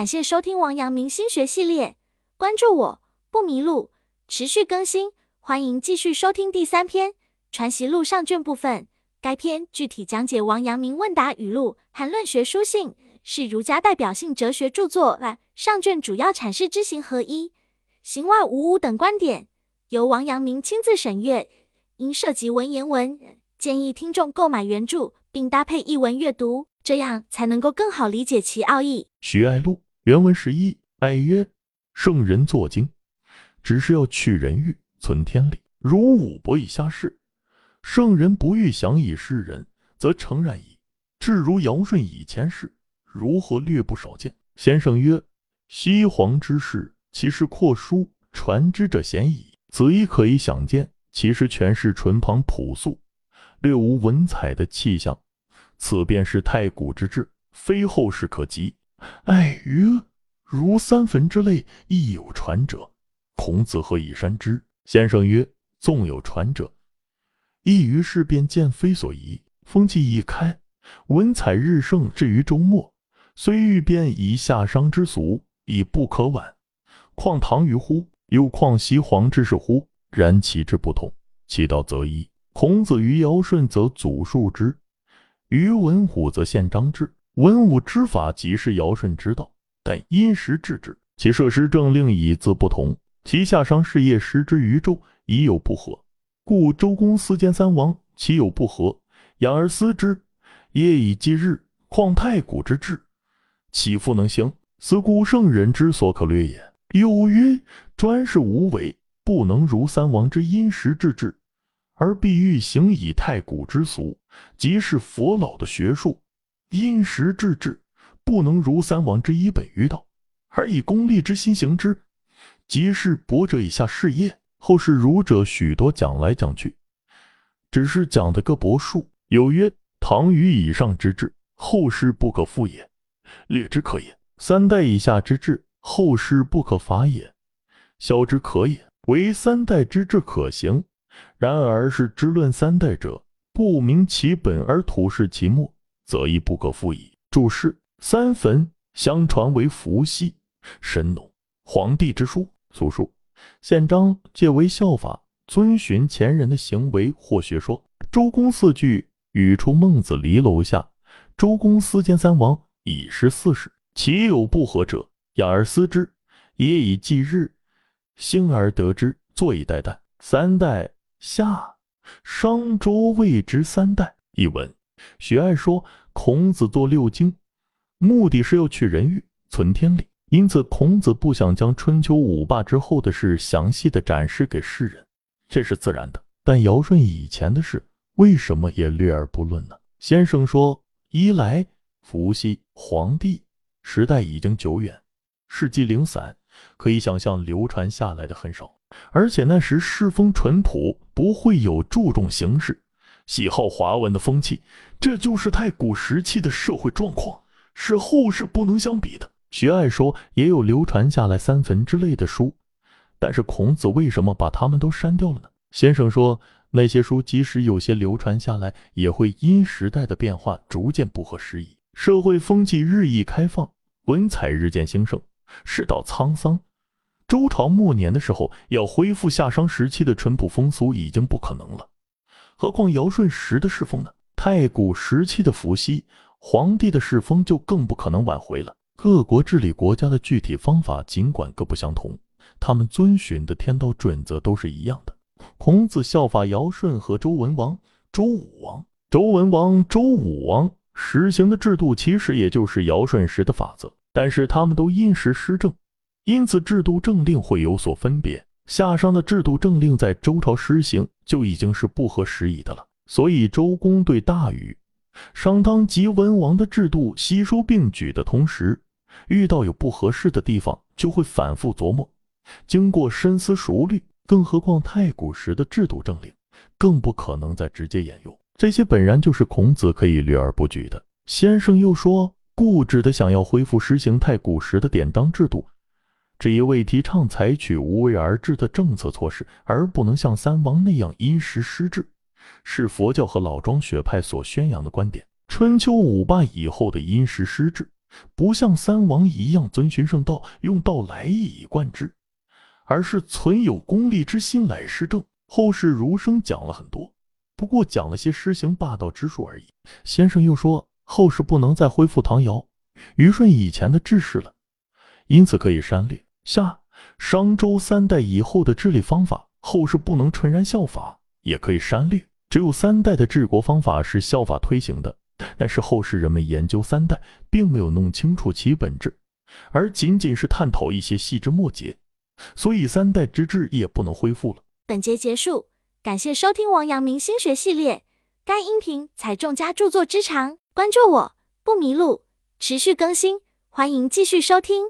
感谢收听王阳明心学系列，关注我不迷路，持续更新，欢迎继续收听第三篇《传习录》上卷部分。该篇具体讲解王阳明问答语录和论学书信，是儒家代表性哲学著作。上卷主要阐释知行合一、行外无物等观点，由王阳明亲自审阅，因涉及文言文，建议听众购买原著并搭配译文阅读，这样才能够更好理解其奥义。徐爱录原文十一，爱曰：圣人作经，只是要去人欲，存天理，如武伯以下士。圣人不欲降以示人，则诚然矣。至如尧舜以前事，如何略不少见？先生曰：西皇之事，其是阔书传之者鲜矣。子亦可以想见，其实全是淳朴朴素，略无文采的气象。此便是太古之志，非后世可及。爱曰：如三坟之类，亦有传者。孔子何以删之？先生曰：纵有传者，亦于是便见非所宜。风气一开，文采日盛，至于周末，虽欲变以夏商之俗，已不可挽。况唐虞乎？又况西皇之事乎？然其之不同，其道则异。孔子于尧舜，则祖述之；于文武，则宪章之。文武之法即是尧舜之道，但因时制之，其设施政令以自不同。其夏商事业失之于周，已有不合，故周公私兼三王，其有不合，养而思之，夜以继日。况太古之治，岂复能行？此古圣人之所可略也。有曰：专事无为，不能如三王之因时制之，而必欲行以太古之俗，即是佛老的学术。因时制治，不能如三王之一本于道，而以功利之心行之，即是博者以下事业。后世儒者许多讲来讲去，只是讲的个博术。有曰：唐虞以上之治，后世不可复也，略之可也；三代以下之治，后世不可伐也，消之可也。唯三代之治可行，然而是之论三代者，不明其本而吐示其末。则亦不可复矣。注释：三坟相传为伏羲、神农、黄帝之书，俗数宪章，皆为效法，遵循前人的行为或学说。周公四句语出孟子离楼下，周公私奸三王，以失四世，其有不合者，雅而思之，也以继日，兴而得之，坐以待旦。三代夏、商、周谓之三代。译文：许爱说。孔子作六经，目的是要去人欲，存天理。因此，孔子不想将春秋五霸之后的事详细的展示给世人，这是自然的。但尧舜以前的事，为什么也略而不论呢？先生说，一来伏羲、黄帝时代已经久远，事迹零散，可以想象流传下来的很少，而且那时世风淳朴，不会有注重形式。喜好华文的风气，这就是太古时期的社会状况，是后世不能相比的。徐爱说，也有流传下来三坟之类的书，但是孔子为什么把他们都删掉了呢？先生说，那些书即使有些流传下来，也会因时代的变化逐渐不合时宜，社会风气日益开放，文采日渐兴盛，世道沧桑。周朝末年的时候，要恢复夏商时期的淳朴风俗，已经不可能了。何况尧舜时的世风呢？太古时期的伏羲、黄帝的世风就更不可能挽回了。各国治理国家的具体方法尽管各不相同，他们遵循的天道准则都是一样的。孔子效法尧舜和周文王、周武王。周文王、周武王实行的制度其实也就是尧舜时的法则，但是他们都因时施政，因此制度政令会有所分别。夏商的制度政令在周朝施行就已经是不合时宜的了，所以周公对大禹、商汤及文王的制度悉数并举的同时，遇到有不合适的地方，就会反复琢磨，经过深思熟虑。更何况太古时的制度政令，更不可能再直接沿用。这些本然就是孔子可以略而不举的。先生又说，固执的想要恢复实行太古时的典当制度。只一味提倡采取无为而治的政策措施，而不能像三王那样因时施治，是佛教和老庄学派所宣扬的观点。春秋五霸以后的因时施治，不像三王一样遵循圣道，用道来一以贯之，而是存有功利之心来施政。后世儒生讲了很多，不过讲了些施行霸道之术而已。先生又说，后世不能再恢复唐尧、虞舜以前的治世了，因此可以删略下商周三代以后的治理方法。后世不能纯然效法，也可以删略。只有三代的治国方法是效法推行的。但是后世人们研究三代，并没有弄清楚其本质，而仅仅是探讨一些细枝末节，所以三代之治也不能恢复了。本节结束，感谢收听王阳明心学系列。该音频采众家著作之长，关注我不迷路，持续更新，欢迎继续收听。